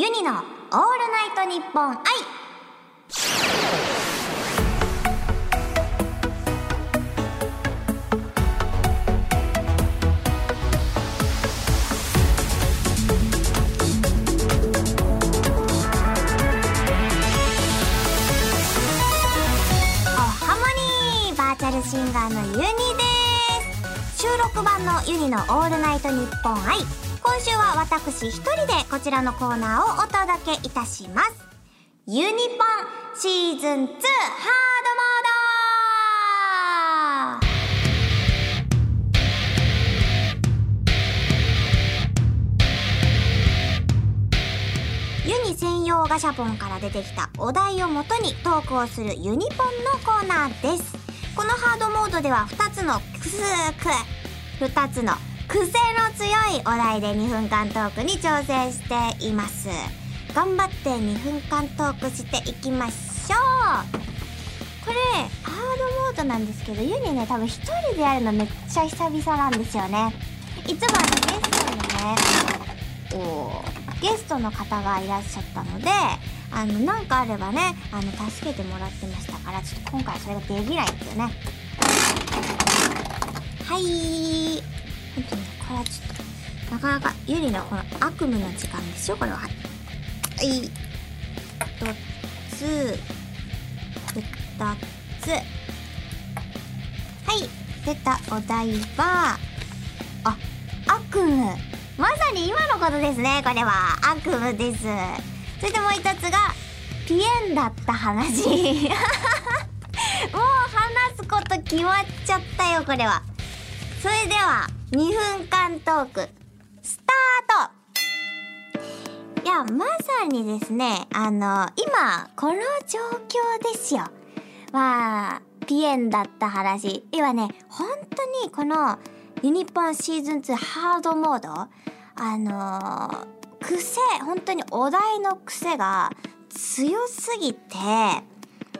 ユニのオールナイトニッポン愛。おハモニーバーチャルシンガーのユニです。収録版のユニのオールナイトニッポン愛。今週は私一人でこちらのコーナーをお届けいたします。ユニポンシーズン2ハードモード。ユニ専用ガシャポンから出てきたお題をもとにトークをするユニポンのコーナーです。このハードモードでは2つのクスク2つの癖の強いお題で2分間トークに挑戦しています。頑張って2分間トークしていきましょう。これハードモードなんですけどユニね多分一人でやるのめっちゃ久々なんですよね。いつもあのゲストにねおゲストの方がいらっしゃったのであのなんかあればねあの助けてもらってましたからちょっと今回それができないんですよね。はい。本当にこれはちょっとなかなかゆりのこの悪夢の時間ですよこれははいはい一つ二つはい出たお題はあ悪夢まさに今のことですねこれは悪夢ですそしてもう一つがピエンだった話もう話すこと決まっちゃったよこれはそれでは2分間トークスタート。いやまさにですねあの今この状況ですよ。まあピエンだった話。今ね本当にこのユニポンシーズン2ハードモードあのー癖本当にお題の癖が強すぎて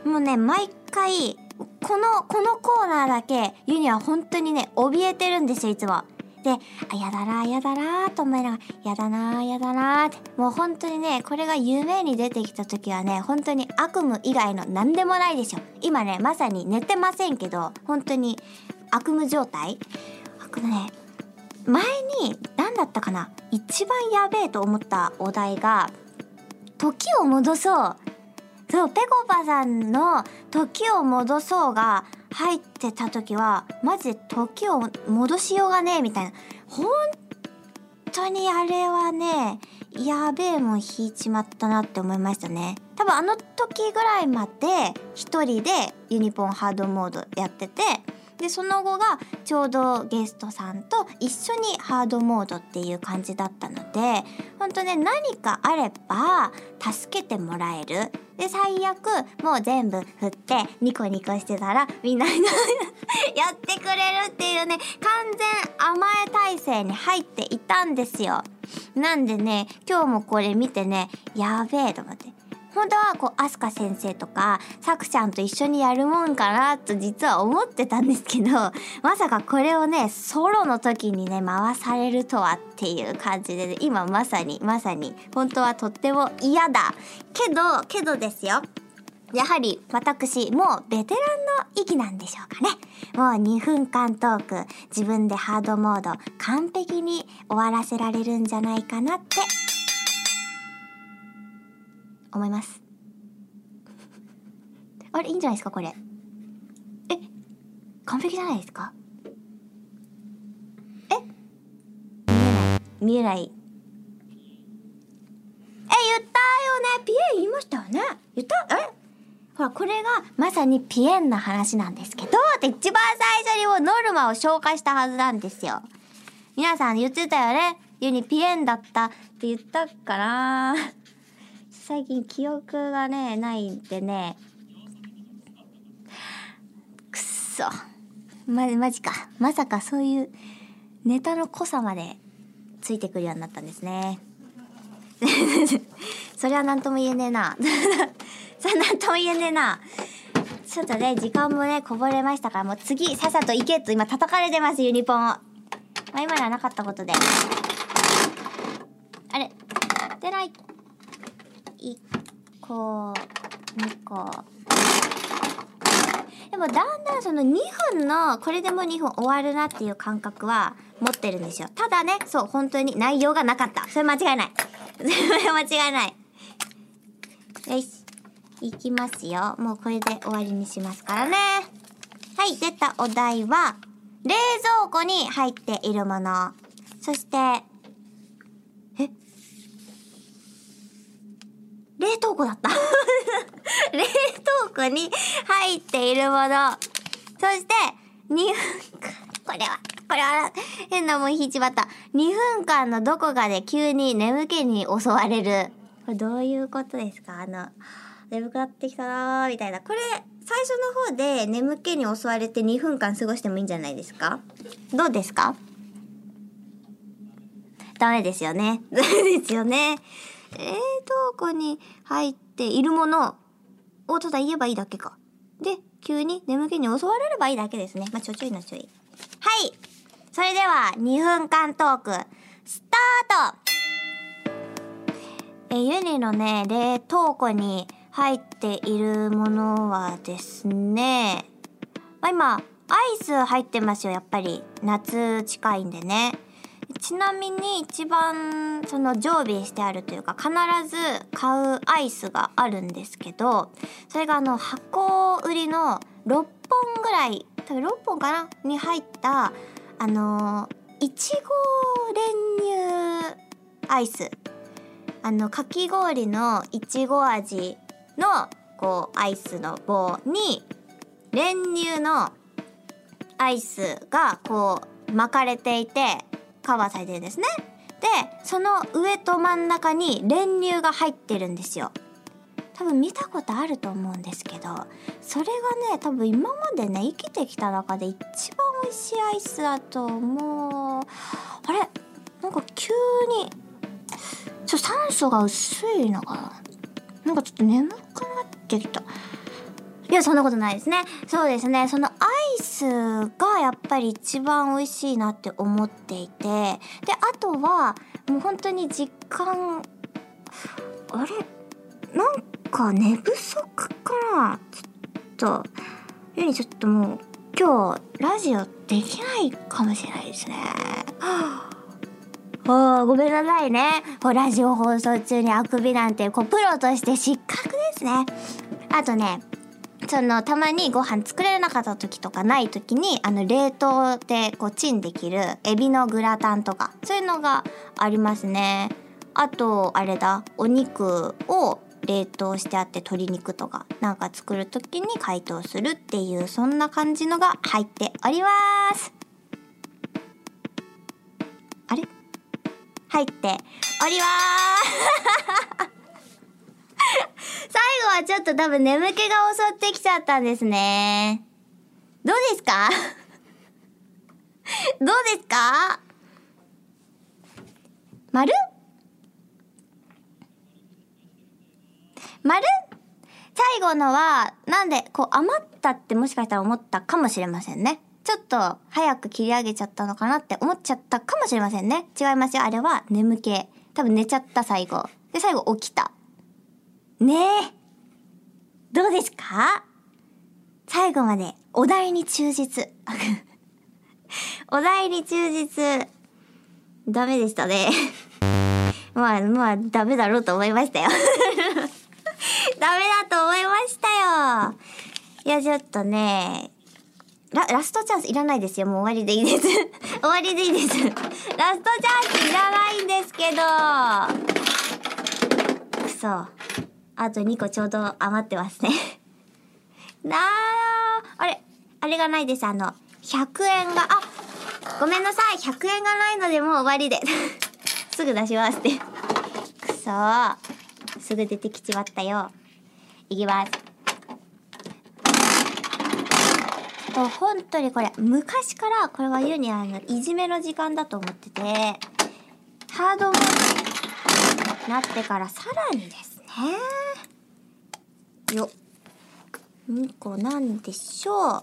もうね毎回このこのコーナーだけユニは本当にね怯えてるんですよいつも。で、あ、やだな、やだなと思いながら、やだな、やだなって、もう本当にね、これが夢に出てきた時はね、本当に悪夢以外の何でもないですよ。今ね、まさに寝てませんけど、本当に悪夢状態悪夢ね、前に何だったかな一番やべえと思ったお題が時を戻そうそうぺこぱさんの「時を戻そう」が入ってた時はマジで時を戻しようがねえみたいな。本当にあれはねやべえもん引いちまったなって思いましたね。多分あの時ぐらいまで一人でユニポンハードモードやっててでその後がちょうどゲストさんと一緒にハードモードっていう感じだったので本当ね何かあれば助けてもらえる。で最悪もう全部振ってニコニコしてたらみんな やってくれるっていうね完全甘え体制に入っていたんですよ。なんでね今日もこれ見てねやべえと思って。本当はこうアスカ先生とかさくちゃんと一緒にやるもんかなと実は思ってたんですけど まさかこれをねソロの時にね回されるとはっていう感じで、ね、今まさにまさに本当はとっても嫌だ。けどけどですよ。やはり私もうベテランの域なんでしょうかね。もう2分間トーク自分でハードモード完璧に終わらせられるんじゃないかなって思います。あれいいんじゃないですかこれ。え完璧じゃないですか？え？見えない。見えない。え言ったよね。ピエン言いましたよね。言った？え？ほらこれがまさにピエンな話なんですけどって一番最初にもノルマを紹介したはずなんですよ。皆さん言ってたよね。ユニピエンだったって言ったかな最近記憶がねないんでね。くっそ。まマジか。まさかそういうネタの濃さまでついてくるようになったんですね。それは何とも言えねえな。それは何とも言えねえな。ちょっとね時間もねこぼれましたからもう次さっさと行けと今叩かれてますユニポンを、まあ、今のはなかったことで。あれ？出ない。1個2個。でもだんだんその2分のこれでもう2分終わるなっていう感覚は持ってるんですよ。ただねそう本当に内容がなかった。それ間違いない。それ間違いない。よし。いきますよ。もうこれで終わりにしますからね。はい出たお題は冷蔵庫に入っているもの。そしてえ？冷凍庫だった。冷凍庫に入っているもの。そして2分間。これはこれは変なもん引いちまった。2分間のどこかで急に眠気に襲われる。これどういうことですか？あの眠くなってきたなーみたいな。これ最初の方で眠気に襲われて2分間過ごしてもいいんじゃないですか？どうですか？ダメですよね。ダ メですよね。冷凍庫に入っているものをただ言えばいいだけか。で、急に眠気に襲われればいいだけですね。まあ、ちょちょいのちょい。はい。それでは、2分間トーク、スタートえ、ユニのね、冷凍庫に入っているものはですね、まあ、今、アイス入ってますよ、やっぱり。夏近いんでね。ちなみに一番その常備してあるというか必ず買うアイスがあるんですけどそれがあの箱売りの6本ぐらい多分6本かな？に入ったあのいちご練乳アイス。あのかき氷のいちご味のこうアイスの棒に練乳のアイスがこう巻かれていてカバーされてるんですね。でその上と真ん中に練乳が入ってるんですよ。多分見たことあると思うんですけどそれがね多分今までね生きてきた中で一番美味しいアイスだと思う。あれ？なんか急にちょ酸素が薄いのかな？なんかちょっと眠くなってきた。いや、そんなことないですね。そうですね。そのアイスがやっぱり一番美味しいなって思っていて、で、あとは、もう本当に実感、あれ？なんか寝不足かな？ちょっと、ゆにちょっともう、今日、ラジオできないかもしれないですね。は あ、ごめんなさいね。ラジオ放送中にあくびなんて、こう、プロとして失格ですね。あとね、そのたまにご飯作れなかった時とかない時にあの冷凍でこうチンできるエビのグラタンとかそういうのがありますね。あとあれだお肉を冷凍してあって鶏肉とかなんか作る時に解凍するっていうそんな感じのが入っております。あれ？入っております。最後はちょっと多分眠気が襲ってきちゃったんですね。どうですか？どうですか？丸丸最後のは、なんで、こう余ったってもしかしたら思ったかもしれませんね。ちょっと早く切り上げちゃったのかなって思っちゃったかもしれませんね。違いますよ。あれは眠気。多分寝ちゃった最後。で、最後起きた。ねえ。どうですか？最後までお題に忠実。お題に忠実。ダメでしたね。まあまあダメだろうと思いましたよ。ダメだと思いましたよ。いやちょっとね、ララストチャンスいらないですよ。もう終わりでいいです。終わりでいいです。ラストチャンスいらないんですけど。くそ。あと2個ちょうど余ってますね なー、あれ、あれがないです。あの、100円が、あ、ごめんなさい。100円がないのでもう終わりで。すぐ出しますって。くそー。すぐ出てきちまったよ。いきます。と本当にこれ、昔からこれは言うにあの、いじめの時間だと思ってて、ハードモードになってからさらにですね。よ2個なんでしょ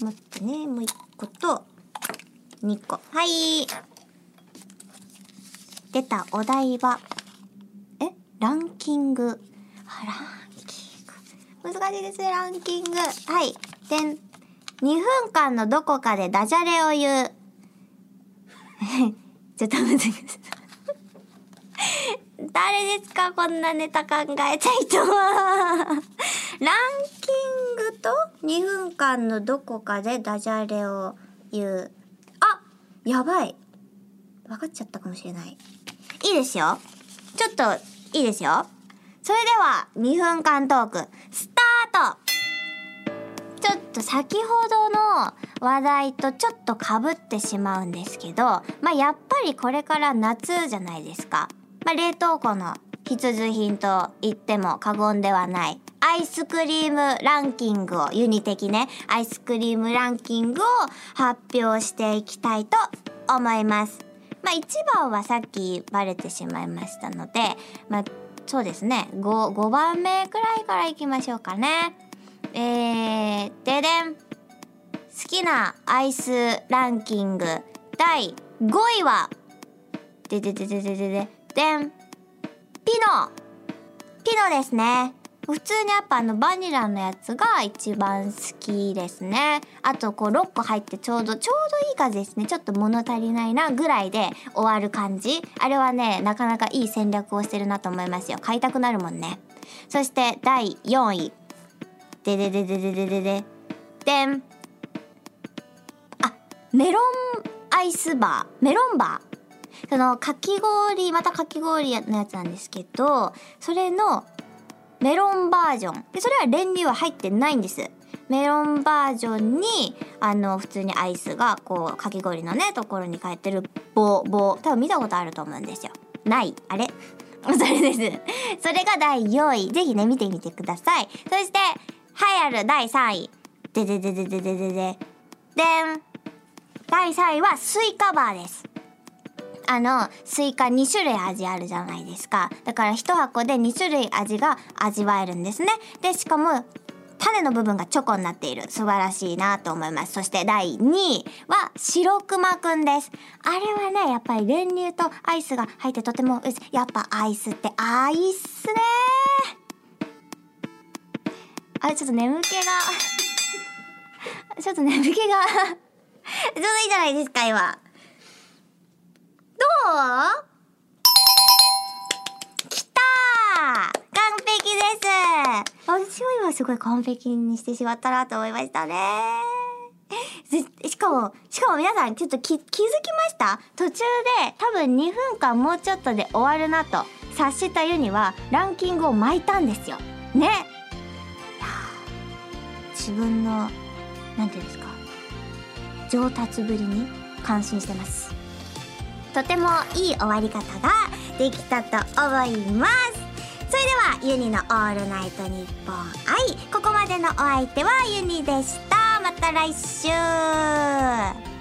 う待ってねもう1個と2個はい出たお題はえ？ランキング。あ、ランキング。難しいですね、ランキング。はい。でん。2分間のどこかでダジャレを言う。ちょっと待ってください。誰ですか？こんなネタ考えた人は。ランキングと2分間のどこかでダジャレを言う。あやばい。分かっちゃったかもしれない。いいですよ。ちょっと、いいですよ。それでは、2分間トーク、スタートちょっと先ほどの話題とちょっと被ってしまうんですけど、まあ、やっぱりこれから夏じゃないですか。まあ、冷凍庫の必需品と言っても過言ではない。アイスクリームランキングを、ユニ的ね、アイスクリームランキングを発表していきたいと思います。まあ、一番はさっきバレてしまいましたので、まあ、そうですね、5、5番目くらいからいきましょうかね。えー、ででん。好きなアイスランキング第5位は、ででででででで、でん。ピノピノですね。普通にやっぱあのバニラのやつが一番好きですね。あとこう6個入ってちょうど、ちょうどいい感じですね。ちょっと物足りないなぐらいで終わる感じ。あれはね、なかなかいい戦略をしてるなと思いますよ。買いたくなるもんね。そして第4位。でででででででで。でん。あ、メロンアイスバー。メロンバー。そのかき氷またかき氷のやつなんですけどそれのメロンバージョン。でそれは練乳は入ってないんです。メロンバージョンにあの普通にアイスがこうかき氷のねところに書いてる棒棒多分見たことあると思うんですよ。ない。あれ？それです。それが第4位。ぜひね見てみてください。そして栄えある第3位。でででででででででん第3位はスイカバーですあの、スイカ2種類味あるじゃないですか。だから1箱で2種類味が味わえるんですね。で、しかも、種の部分がチョコになっている。素晴らしいなと思います。そして第2位は、白熊くんです。あれはね、やっぱり練乳とアイスが入ってとても、やっぱアイスってアイスねあれ、ちょっと眠気がちょっと眠気がちょうどいいじゃないですか、今。どうきた完璧です私は今すごい完璧にしてしまったなと思いましたね。しかも、しかも皆さんちょっと気、づきました途中で多分2分間もうちょっとで終わるなと察した湯にはランキングを巻いたんですよ。ね。自分の、なんていうんですか、上達ぶりに感心してます。とてもいい終わり方ができたと思います。それではユニのオールナイトニッポン愛。ここまでのお相手はユニでした。また来週。